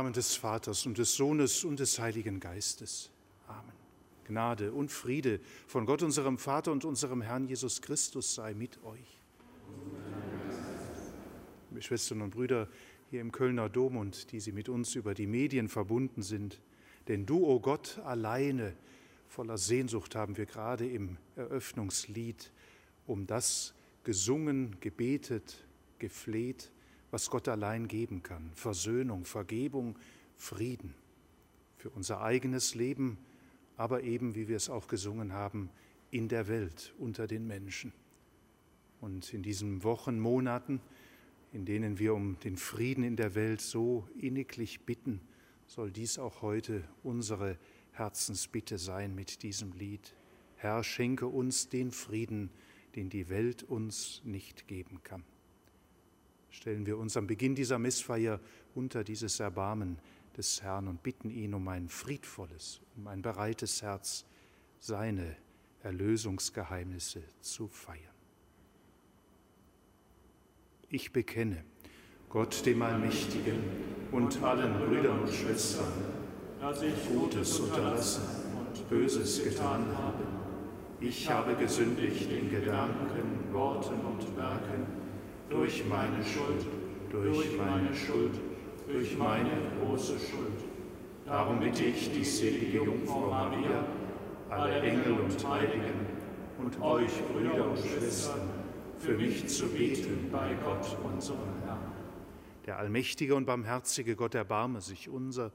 Namen des Vaters und des Sohnes und des Heiligen Geistes. Amen. Gnade und Friede von Gott, unserem Vater und unserem Herrn Jesus Christus sei mit euch. Liebe Schwestern und Brüder hier im Kölner Dom und die Sie mit uns über die Medien verbunden sind, denn du, o oh Gott, alleine, voller Sehnsucht haben wir gerade im Eröffnungslied um das gesungen, gebetet, gefleht, was Gott allein geben kann. Versöhnung, Vergebung, Frieden für unser eigenes Leben, aber eben, wie wir es auch gesungen haben, in der Welt, unter den Menschen. Und in diesen Wochen, Monaten, in denen wir um den Frieden in der Welt so inniglich bitten, soll dies auch heute unsere Herzensbitte sein mit diesem Lied. Herr, schenke uns den Frieden, den die Welt uns nicht geben kann. Stellen wir uns am Beginn dieser Missfeier unter dieses Erbarmen des Herrn und bitten ihn um ein friedvolles, um ein bereites Herz, seine Erlösungsgeheimnisse zu feiern. Ich bekenne Gott dem Allmächtigen und allen Brüdern und Schwestern, dass ich Gutes unterlassen und Böses getan habe. Ich habe gesündigt in Gedanken, Worten und Werken, durch meine Schuld, durch meine Schuld, durch meine große Schuld. Darum bitte ich die selige Jungfrau Maria, alle Engel und Heiligen und euch, Brüder und Schwestern, für mich zu beten bei Gott, unserem Herrn. Der allmächtige und barmherzige Gott erbarme sich unser,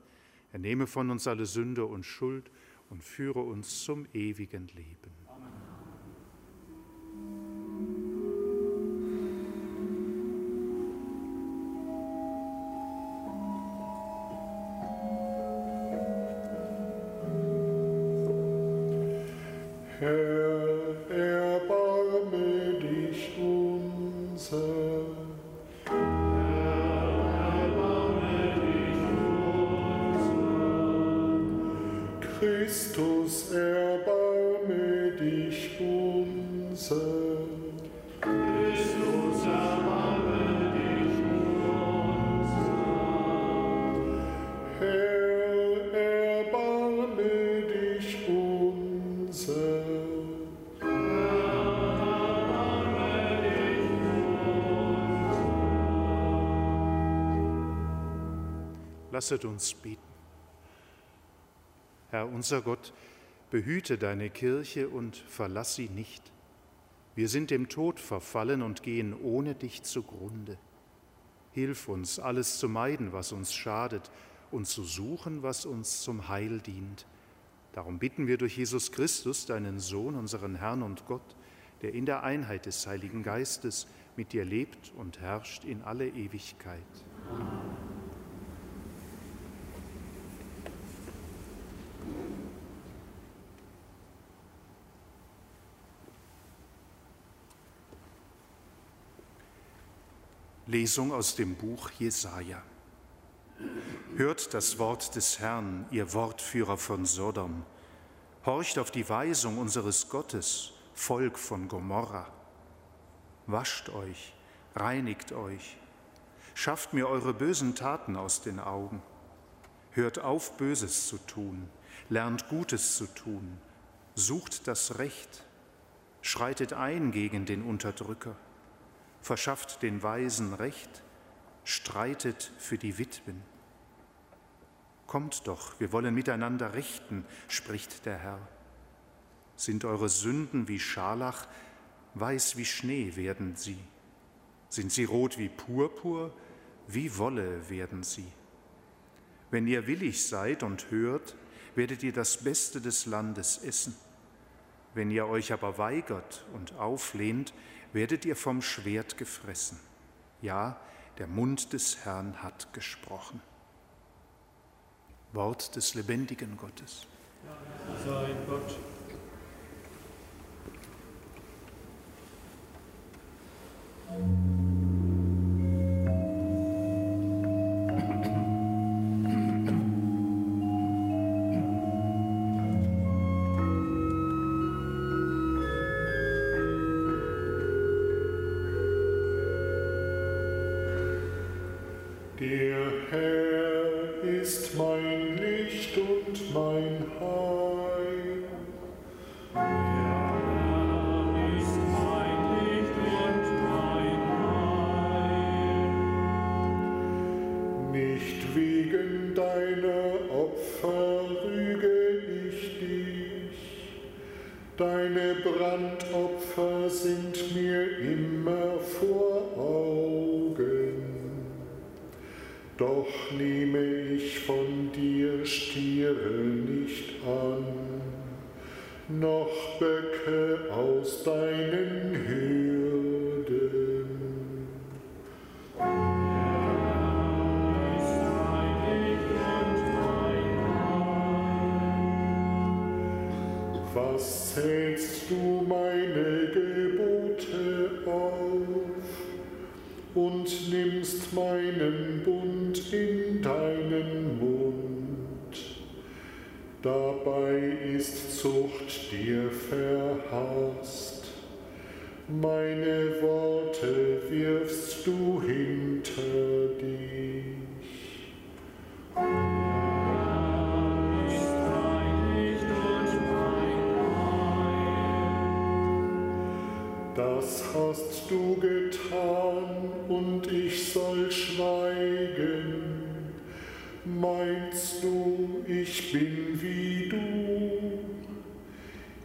er nehme von uns alle Sünde und Schuld und führe uns zum ewigen Leben. Lasset uns beten. Herr unser Gott, behüte deine Kirche und verlass sie nicht. Wir sind dem Tod verfallen und gehen ohne dich zugrunde. Hilf uns, alles zu meiden, was uns schadet, und zu suchen, was uns zum Heil dient. Darum bitten wir durch Jesus Christus, deinen Sohn, unseren Herrn und Gott, der in der Einheit des Heiligen Geistes mit dir lebt und herrscht in alle Ewigkeit. Amen. Lesung aus dem Buch Jesaja. Hört das Wort des Herrn, ihr Wortführer von Sodom. Horcht auf die Weisung unseres Gottes, Volk von Gomorra. Wascht euch, reinigt euch, schafft mir eure bösen Taten aus den Augen. Hört auf, Böses zu tun, lernt Gutes zu tun, sucht das Recht, schreitet ein gegen den Unterdrücker verschafft den Weisen Recht, streitet für die Witwen. Kommt doch, wir wollen miteinander richten, spricht der Herr. Sind eure Sünden wie Scharlach, weiß wie Schnee werden sie. Sind sie rot wie Purpur, wie Wolle werden sie. Wenn ihr willig seid und hört, werdet ihr das Beste des Landes essen. Wenn ihr euch aber weigert und auflehnt, werdet ihr vom Schwert gefressen. Ja, der Mund des Herrn hat gesprochen. Wort des lebendigen Gottes. Sei Gott. Der Herr Brandopfer sind mir immer vor Augen. Doch nehme ich von meinen Bund in deinen Mund? Dabei ist Zucht dir verhasst. Meine Worte wirfst du hinter dich. Das hast du getan und ich soll schweigen. Meinst du, ich bin wie du?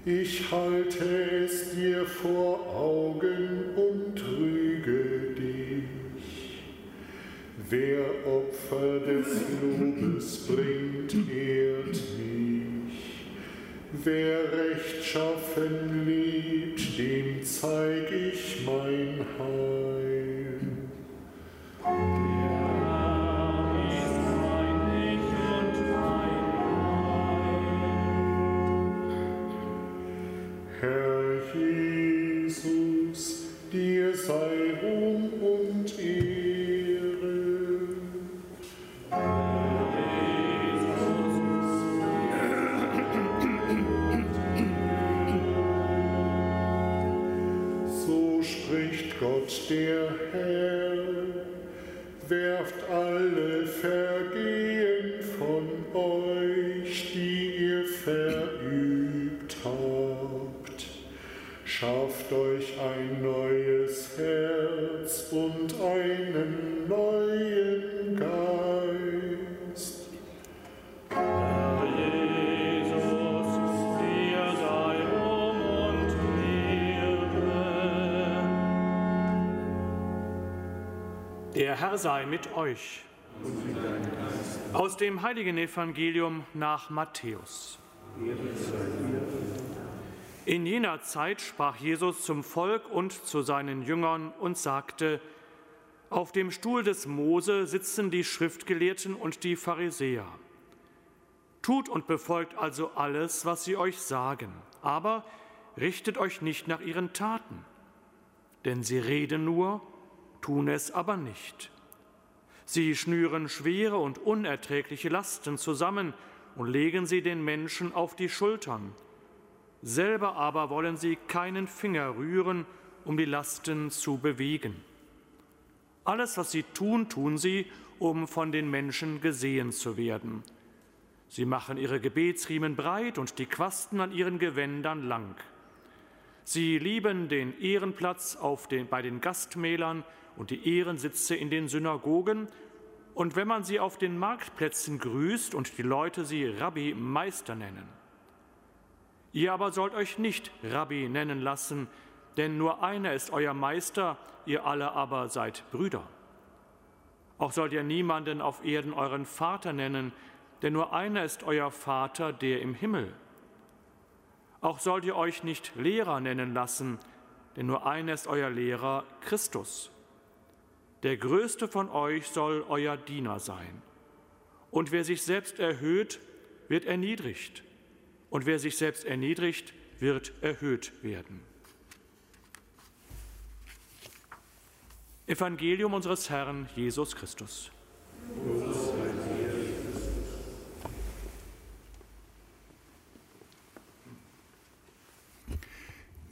Ich halte es dir vor Augen und rüge dich. Wer Opfer des Lobes bringt, ehrt mich. Wer rechtschaffen liebt, dem zeig ich mein Heil. Alle Vergehen Herr sei mit euch. Aus dem heiligen Evangelium nach Matthäus. In jener Zeit sprach Jesus zum Volk und zu seinen Jüngern und sagte, Auf dem Stuhl des Mose sitzen die Schriftgelehrten und die Pharisäer. Tut und befolgt also alles, was sie euch sagen, aber richtet euch nicht nach ihren Taten, denn sie reden nur, tun es aber nicht. Sie schnüren schwere und unerträgliche Lasten zusammen und legen sie den Menschen auf die Schultern. Selber aber wollen sie keinen Finger rühren, um die Lasten zu bewegen. Alles, was sie tun, tun sie, um von den Menschen gesehen zu werden. Sie machen ihre Gebetsriemen breit und die Quasten an ihren Gewändern lang. Sie lieben den Ehrenplatz den, bei den Gastmählern und die Ehrensitze in den Synagogen. Und wenn man sie auf den Marktplätzen grüßt und die Leute sie Rabbi Meister nennen. Ihr aber sollt euch nicht Rabbi nennen lassen, denn nur einer ist euer Meister, ihr alle aber seid Brüder. Auch sollt ihr niemanden auf Erden euren Vater nennen, denn nur einer ist euer Vater, der im Himmel. Auch sollt ihr euch nicht Lehrer nennen lassen, denn nur einer ist euer Lehrer, Christus. Der größte von euch soll euer Diener sein. Und wer sich selbst erhöht, wird erniedrigt. Und wer sich selbst erniedrigt, wird erhöht werden. Evangelium unseres Herrn Jesus Christus.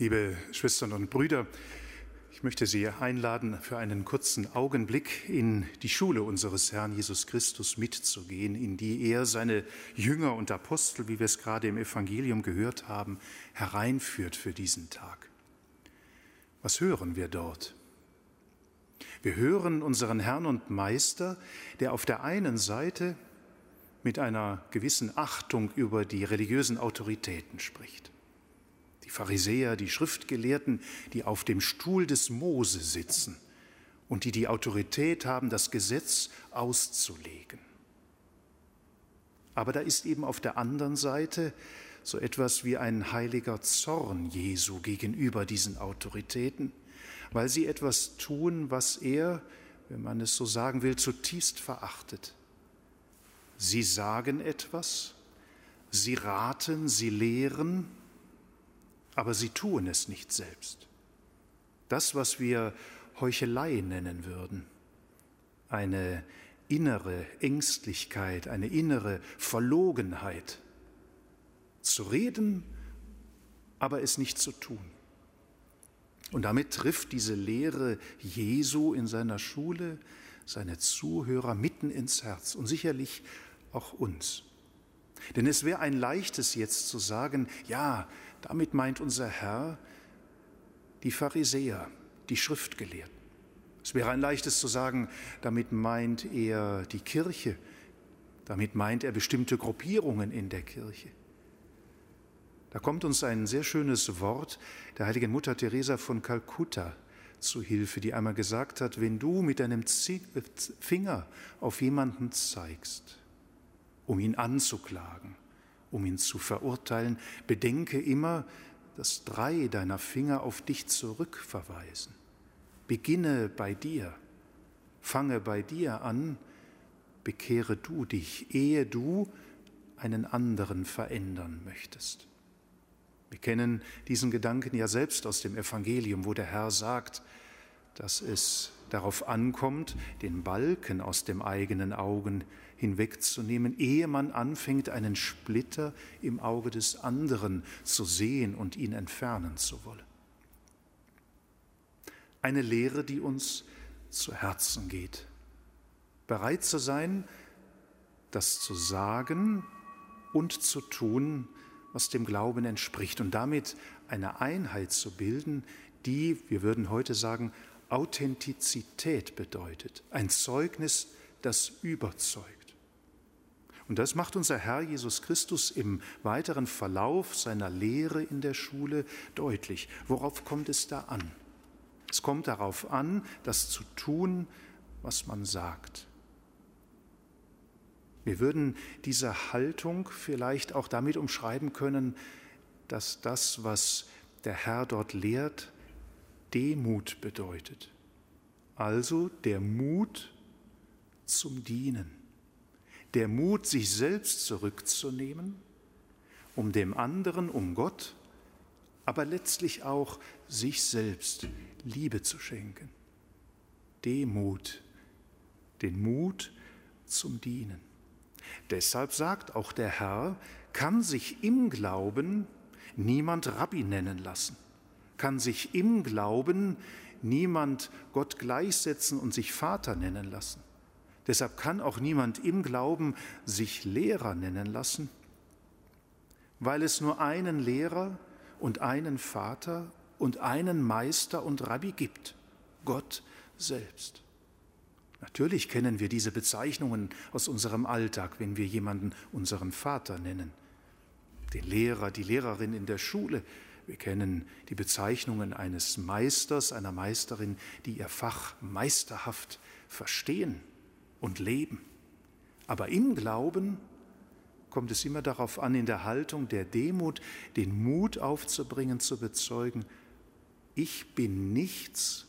Liebe Schwestern und Brüder, Ich möchte Sie einladen, für einen kurzen Augenblick in die Schule unseres Herrn Jesus Christus mitzugehen, in die er seine Jünger und Apostel, wie wir es gerade im Evangelium gehört haben, hereinführt für diesen Tag. Was hören wir dort? Wir hören unseren Herrn und Meister, der auf der einen Seite mit einer gewissen Achtung über die religiösen Autoritäten spricht die Pharisäer, die Schriftgelehrten, die auf dem Stuhl des Mose sitzen und die die Autorität haben, das Gesetz auszulegen. Aber da ist eben auf der anderen Seite so etwas wie ein heiliger Zorn Jesu gegenüber diesen Autoritäten, weil sie etwas tun, was er, wenn man es so sagen will, zutiefst verachtet. Sie sagen etwas, sie raten, sie lehren, aber sie tun es nicht selbst. Das, was wir Heuchelei nennen würden, eine innere Ängstlichkeit, eine innere Verlogenheit, zu reden, aber es nicht zu tun. Und damit trifft diese Lehre Jesu in seiner Schule seine Zuhörer mitten ins Herz und sicherlich auch uns. Denn es wäre ein leichtes jetzt zu sagen, ja, damit meint unser Herr die Pharisäer, die Schriftgelehrten. Es wäre ein leichtes zu sagen, damit meint er die Kirche, damit meint er bestimmte Gruppierungen in der Kirche. Da kommt uns ein sehr schönes Wort der heiligen Mutter Teresa von Kalkutta zu Hilfe, die einmal gesagt hat, wenn du mit deinem Finger auf jemanden zeigst, um ihn anzuklagen, um ihn zu verurteilen, bedenke immer, dass drei deiner Finger auf dich zurückverweisen. Beginne bei dir, fange bei dir an, bekehre du dich, ehe du einen anderen verändern möchtest. Wir kennen diesen Gedanken ja selbst aus dem Evangelium, wo der Herr sagt, dass es darauf ankommt, den Balken aus dem eigenen Augen hinwegzunehmen, ehe man anfängt, einen Splitter im Auge des anderen zu sehen und ihn entfernen zu wollen. Eine Lehre, die uns zu Herzen geht. Bereit zu sein, das zu sagen und zu tun, was dem Glauben entspricht und damit eine Einheit zu bilden, die, wir würden heute sagen, Authentizität bedeutet, ein Zeugnis, das überzeugt. Und das macht unser Herr Jesus Christus im weiteren Verlauf seiner Lehre in der Schule deutlich. Worauf kommt es da an? Es kommt darauf an, das zu tun, was man sagt. Wir würden diese Haltung vielleicht auch damit umschreiben können, dass das, was der Herr dort lehrt, Demut bedeutet. Also der Mut zum Dienen der Mut, sich selbst zurückzunehmen, um dem anderen, um Gott, aber letztlich auch sich selbst Liebe zu schenken. Demut, den Mut zum Dienen. Deshalb sagt auch der Herr, kann sich im Glauben niemand Rabbi nennen lassen, kann sich im Glauben niemand Gott gleichsetzen und sich Vater nennen lassen. Deshalb kann auch niemand im Glauben sich Lehrer nennen lassen, weil es nur einen Lehrer und einen Vater und einen Meister und Rabbi gibt, Gott selbst. Natürlich kennen wir diese Bezeichnungen aus unserem Alltag, wenn wir jemanden unseren Vater nennen. Den Lehrer, die Lehrerin in der Schule. Wir kennen die Bezeichnungen eines Meisters, einer Meisterin, die ihr Fach meisterhaft verstehen und leben. Aber im Glauben kommt es immer darauf an, in der Haltung der Demut den Mut aufzubringen, zu bezeugen, ich bin nichts,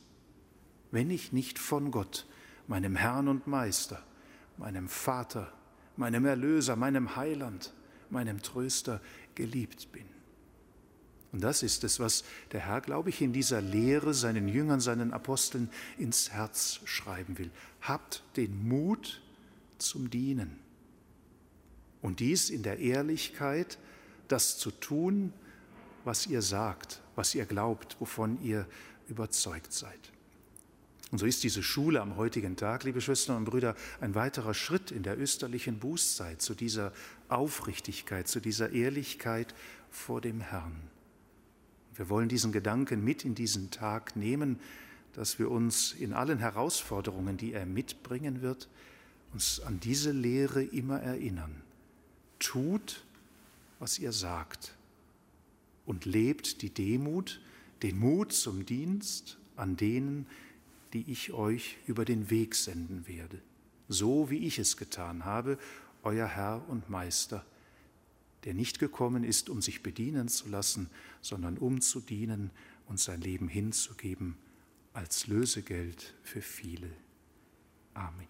wenn ich nicht von Gott, meinem Herrn und Meister, meinem Vater, meinem Erlöser, meinem Heiland, meinem Tröster geliebt bin. Und das ist es, was der Herr, glaube ich, in dieser Lehre seinen Jüngern, seinen Aposteln ins Herz schreiben will. Habt den Mut zum Dienen. Und dies in der Ehrlichkeit, das zu tun, was ihr sagt, was ihr glaubt, wovon ihr überzeugt seid. Und so ist diese Schule am heutigen Tag, liebe Schwestern und Brüder, ein weiterer Schritt in der österlichen Bußzeit zu dieser Aufrichtigkeit, zu dieser Ehrlichkeit vor dem Herrn. Wir wollen diesen Gedanken mit in diesen Tag nehmen, dass wir uns in allen Herausforderungen, die er mitbringen wird, uns an diese Lehre immer erinnern. Tut, was ihr sagt und lebt die Demut, den Mut zum Dienst an denen, die ich euch über den Weg senden werde, so wie ich es getan habe, euer Herr und Meister, der nicht gekommen ist, um sich bedienen zu lassen, sondern um zu dienen und sein Leben hinzugeben als Lösegeld für viele. Amen.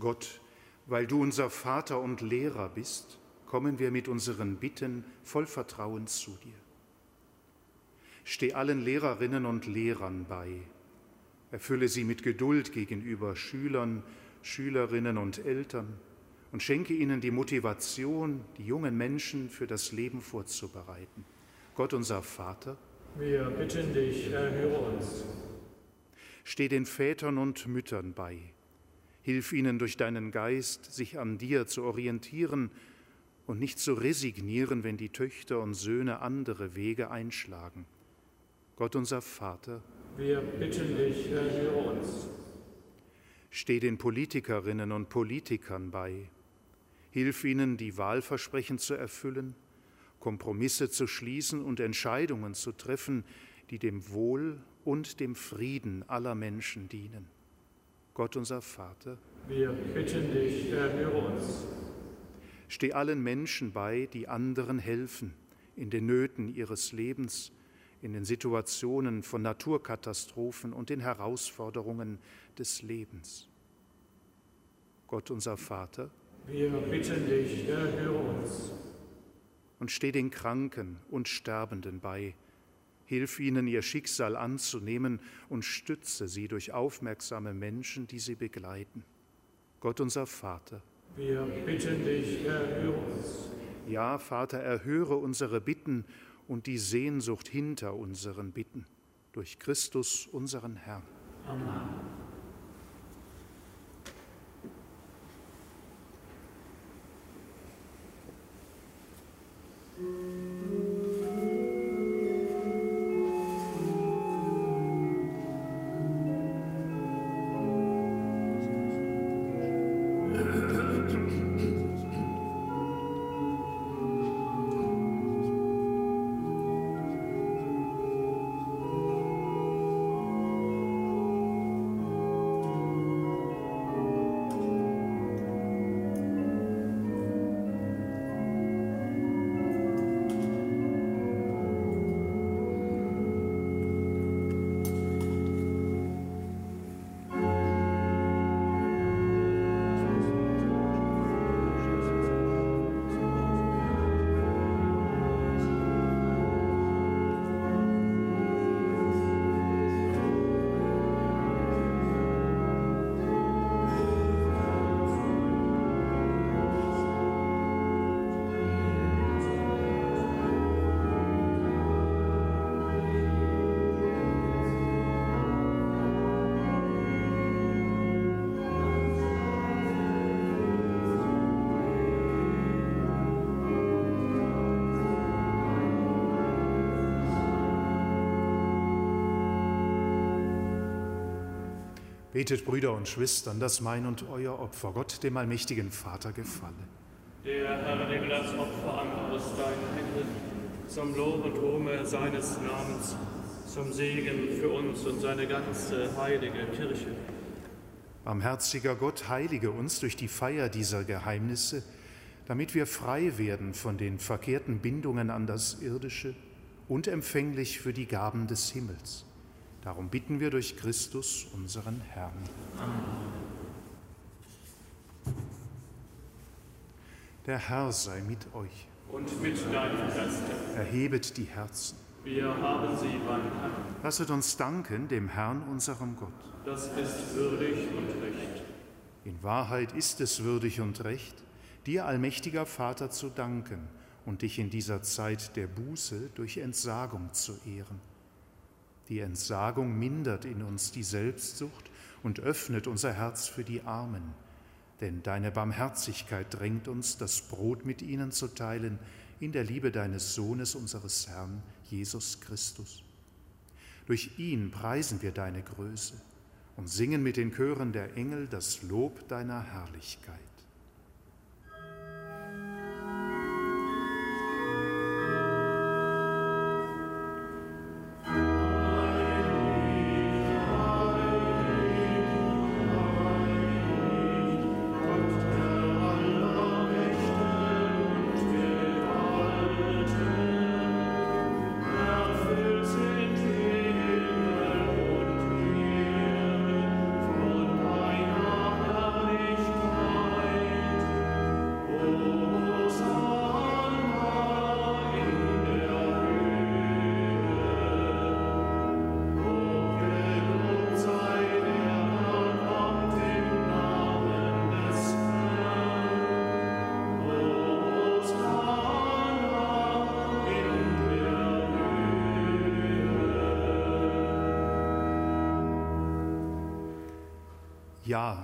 Gott, weil du unser Vater und Lehrer bist, kommen wir mit unseren Bitten voll Vertrauen zu dir. Steh allen Lehrerinnen und Lehrern bei. Erfülle sie mit Geduld gegenüber Schülern, Schülerinnen und Eltern und schenke ihnen die Motivation, die jungen Menschen für das Leben vorzubereiten. Gott unser Vater, wir bitten dich, erhöre uns. Steh den Vätern und Müttern bei Hilf ihnen durch deinen Geist, sich an dir zu orientieren und nicht zu resignieren, wenn die Töchter und Söhne andere Wege einschlagen. Gott unser Vater, wir bitten dich, erhöre uns. Steh den Politikerinnen und Politikern bei. Hilf ihnen, die Wahlversprechen zu erfüllen, Kompromisse zu schließen und Entscheidungen zu treffen, die dem Wohl und dem Frieden aller Menschen dienen. Gott unser Vater, wir bitten dich, erhöre uns. Steh allen Menschen bei, die anderen helfen in den Nöten ihres Lebens, in den Situationen von Naturkatastrophen und den Herausforderungen des Lebens. Gott unser Vater, wir bitten dich, erhöre uns. Und steh den Kranken und Sterbenden bei, Hilf ihnen, ihr Schicksal anzunehmen und stütze sie durch aufmerksame Menschen, die sie begleiten. Gott unser Vater. Wir bitten dich, erhöre uns. Ja, Vater, erhöre unsere Bitten und die Sehnsucht hinter unseren Bitten. Durch Christus, unseren Herrn. Amen. Betet, Brüder und Schwestern, dass mein und euer Opfer Gott, dem allmächtigen Vater, gefalle. Der Herr nehme das Opfer an aus deinen Händen, zum Lob und Ruhme seines Namens, zum Segen für uns und seine ganze heilige Kirche. Barmherziger Gott, heilige uns durch die Feier dieser Geheimnisse, damit wir frei werden von den verkehrten Bindungen an das Irdische und empfänglich für die Gaben des Himmels. Darum bitten wir durch Christus, unseren Herrn. Amen. Der Herr sei mit euch. Und mit deinem Geist. Erhebet die Herzen. Wir haben sie beim Herrn. Lasset uns danken dem Herrn, unserem Gott. Das ist würdig und recht. In Wahrheit ist es würdig und recht, dir, allmächtiger Vater, zu danken und dich in dieser Zeit der Buße durch Entsagung zu ehren. Die Entsagung mindert in uns die Selbstsucht und öffnet unser Herz für die Armen, denn deine Barmherzigkeit drängt uns, das Brot mit ihnen zu teilen in der Liebe deines Sohnes, unseres Herrn, Jesus Christus. Durch ihn preisen wir deine Größe und singen mit den Chören der Engel das Lob deiner Herrlichkeit.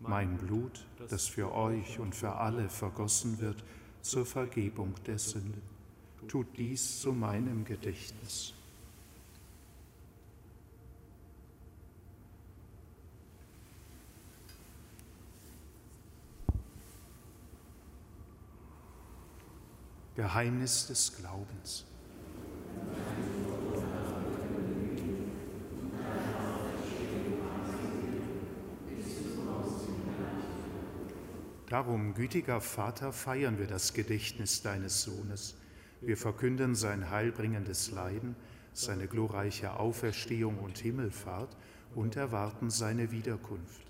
mein Blut, das für euch und für alle vergossen wird zur Vergebung der Sünde. Tut dies zu meinem Gedächtnis. Geheimnis des Glaubens. Darum, gütiger Vater, feiern wir das Gedächtnis deines Sohnes. Wir verkünden sein heilbringendes Leiden, seine glorreiche Auferstehung und Himmelfahrt und erwarten seine Wiederkunft.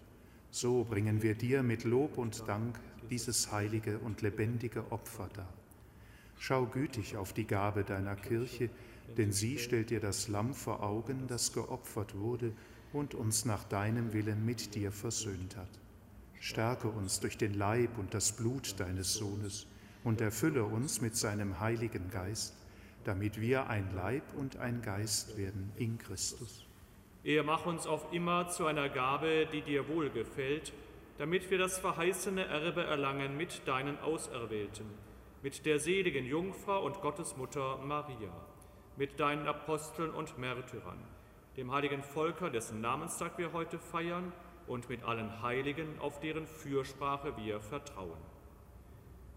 So bringen wir dir mit Lob und Dank dieses heilige und lebendige Opfer dar. Schau gütig auf die Gabe deiner Kirche, denn sie stellt dir das Lamm vor Augen, das geopfert wurde und uns nach deinem Willen mit dir versöhnt hat. Stärke uns durch den Leib und das Blut deines Sohnes und erfülle uns mit seinem Heiligen Geist, damit wir ein Leib und ein Geist werden in Christus. Er mach uns auf immer zu einer Gabe, die dir wohlgefällt, damit wir das verheißene Erbe erlangen mit deinen Auserwählten, mit der seligen Jungfrau und Gottesmutter Maria, mit deinen Aposteln und Märtyrern, dem heiligen Volker, dessen Namenstag wir heute feiern, und mit allen Heiligen, auf deren Fürsprache wir vertrauen.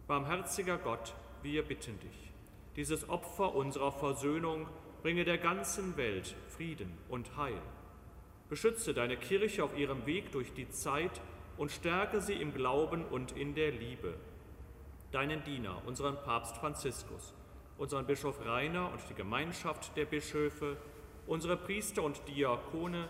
Barmherziger Gott, wir bitten dich, dieses Opfer unserer Versöhnung bringe der ganzen Welt Frieden und Heil. Beschütze deine Kirche auf ihrem Weg durch die Zeit und stärke sie im Glauben und in der Liebe. Deinen Diener, unseren Papst Franziskus, unseren Bischof Rainer und die Gemeinschaft der Bischöfe, unsere Priester und Diakone,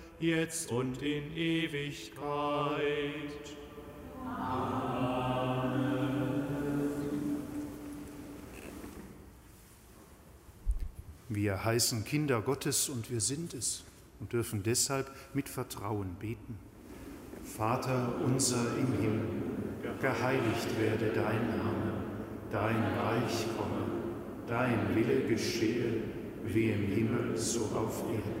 jetzt und in Ewigkeit. Wir heißen Kinder Gottes und wir sind es und dürfen deshalb mit Vertrauen beten. Vater unser im Himmel, geheiligt werde dein Name, dein Reich komme, dein Wille geschehe, wie im Himmel so auf Erden.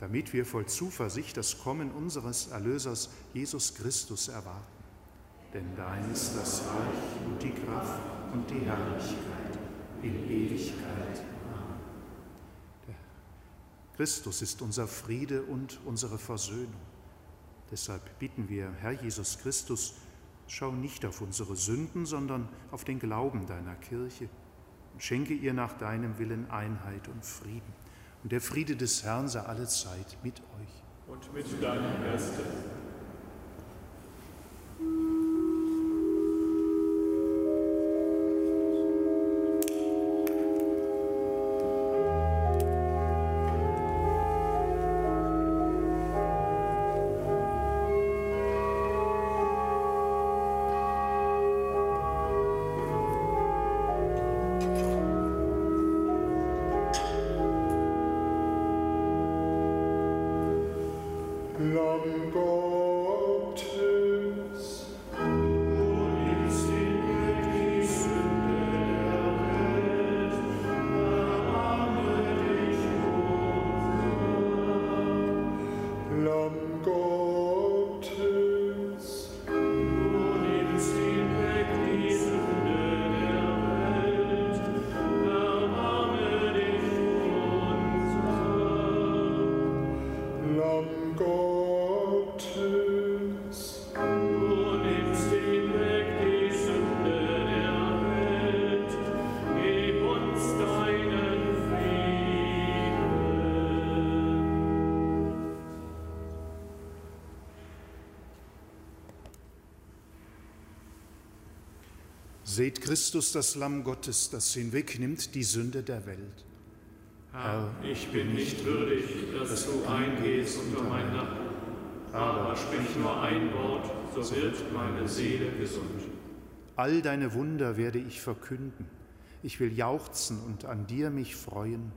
damit wir voll Zuversicht das Kommen unseres Erlösers Jesus Christus erwarten. Denn dein ist das Reich und die Kraft und die Herrlichkeit in Ewigkeit. Amen. Christus ist unser Friede und unsere Versöhnung. Deshalb bitten wir, Herr Jesus Christus, schau nicht auf unsere Sünden, sondern auf den Glauben deiner Kirche und schenke ihr nach deinem Willen Einheit und Frieden und der Friede des Herrn sei alle Zeit mit euch. Und mit deinem Geiste. Seht Christus, das Lamm Gottes, das hinwegnimmt die Sünde der Welt. Herr, ich bin nicht würdig, dass du eingehst unter mein Dach, aber sprich nur ein Wort, so wird meine Seele gesund. All deine Wunder werde ich verkünden. Ich will jauchzen und an dir mich freuen.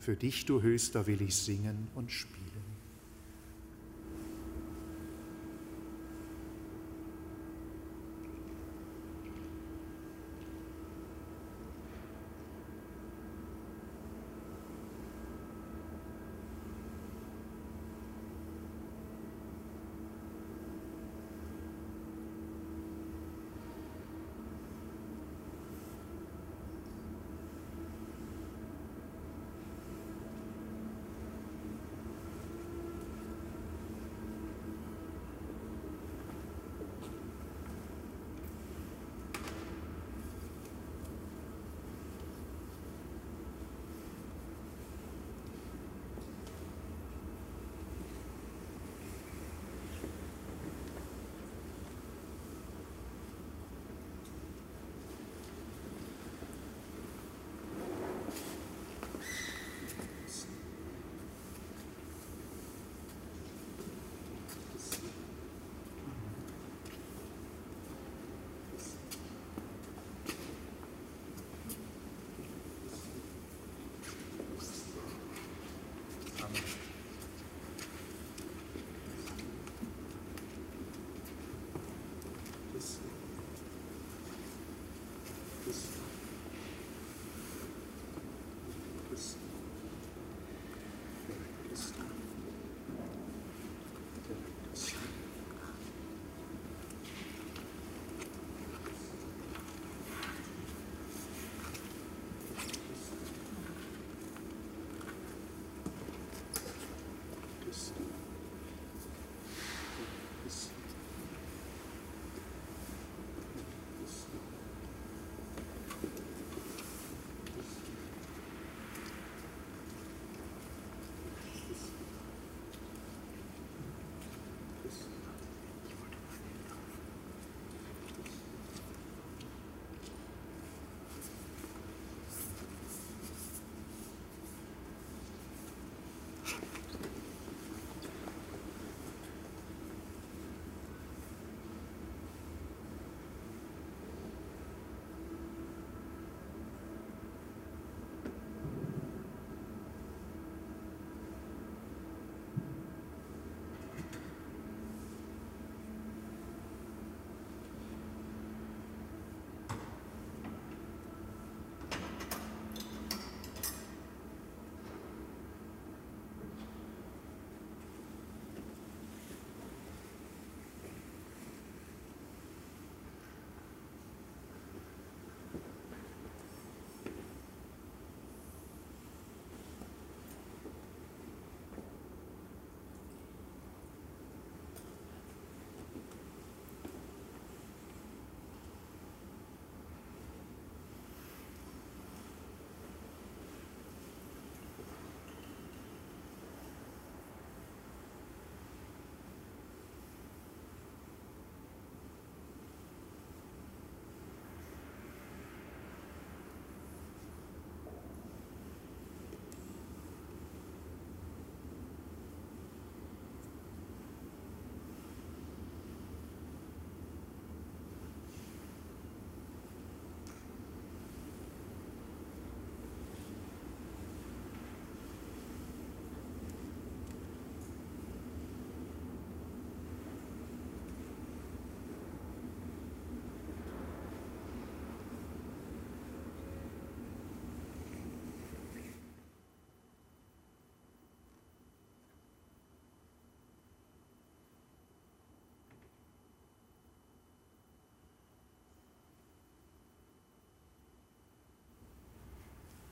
Für dich, du Höchster, will ich singen und spielen.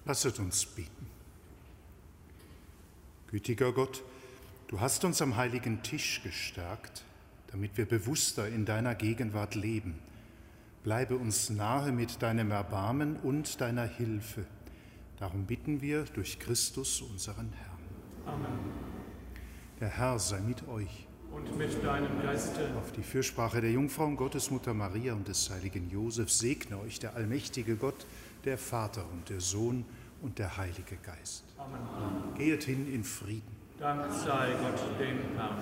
Lasset uns beten. Gütiger Gott, du hast uns am heiligen Tisch gestärkt, damit wir bewusster in deiner Gegenwart leben. Bleibe uns nahe mit deinem Erbarmen und deiner Hilfe. Darum bitten wir durch Christus, unseren Herrn. Amen. Der Herr sei mit euch. Und mit deinem Geiste. Auf die Fürsprache der Jungfrau und Gottesmutter Maria und des heiligen Josef segne euch der allmächtige Gott, der Vater und der Sohn und der Heilige Geist. Amen. Geht hin in Frieden. Dank sei Gott dem Herrn.